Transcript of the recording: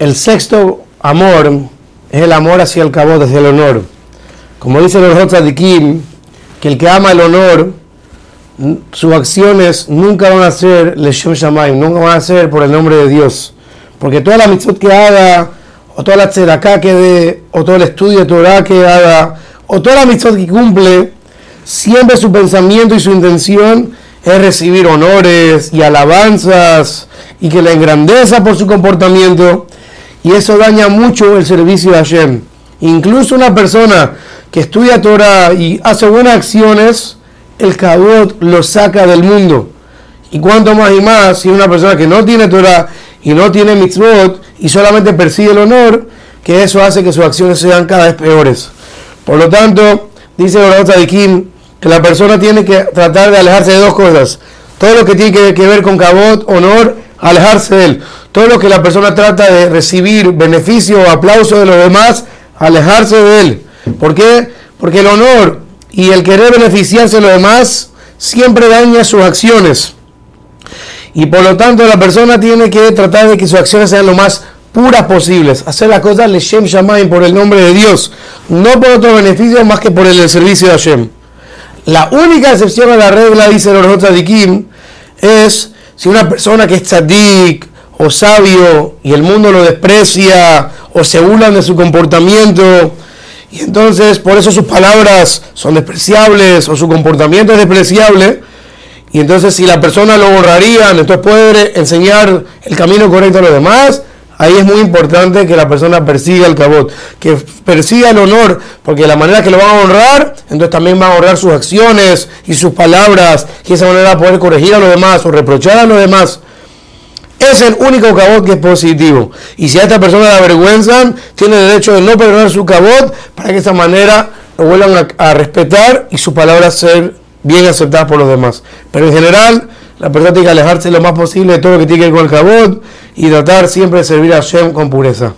el sexto amor es el amor hacia el cabot, hacia el honor. Como dice el Kim, que el que ama el honor, sus acciones nunca van a ser Leshem Shamayim, nunca van a ser por el nombre de Dios. Porque toda la mitzvot que haga, o toda la tzedakah que dé, o todo el estudio de Torah que haga, o toda la mitzvot que cumple, siempre su pensamiento y su intención es recibir honores y alabanzas y que la engrandeza por su comportamiento y eso daña mucho el servicio de Hashem. Incluso una persona que estudia Torah y hace buenas acciones, el cabot lo saca del mundo. Y cuanto más y más, si una persona que no tiene Torah y no tiene mitzvot y solamente persigue el honor, que eso hace que sus acciones sean cada vez peores. Por lo tanto, dice de Kim que la persona tiene que tratar de alejarse de dos cosas. Todo lo que tiene que, ver con cabot, honor, alejarse de él. Todo lo que la persona trata de recibir beneficio o aplauso de los demás, alejarse de él. ¿Por qué? Porque el honor y el querer beneficiarse de los demás siempre daña sus acciones. Y por lo tanto la persona tiene que tratar de que sus acciones sean lo más puras posibles. Hacer las cosas Leshem Shamayim por el nombre de Dios. No por otro beneficio más que por el servicio de Hashem. La única excepción a la regla, dice el Kim, es si una persona que es tzadik o sabio y el mundo lo desprecia o se burlan de su comportamiento y entonces por eso sus palabras son despreciables o su comportamiento es despreciable y entonces si la persona lo borraría, entonces puede enseñar el camino correcto a los demás, Ahí es muy importante que la persona persiga el cabot, que persiga el honor, porque la manera que lo van a honrar, entonces también va a honrar sus acciones y sus palabras, y de esa manera poder corregir a los demás o reprochar a los demás. Es el único cabot que es positivo. Y si a esta persona la avergüenzan, tiene derecho de no perdonar su cabot para que de esa manera lo vuelvan a, a respetar y sus palabras ser bien aceptadas por los demás. Pero en general, la persona tiene que alejarse lo más posible de todo lo que tiene que ver con el cabot y tratar siempre de servir a Hashem con pureza.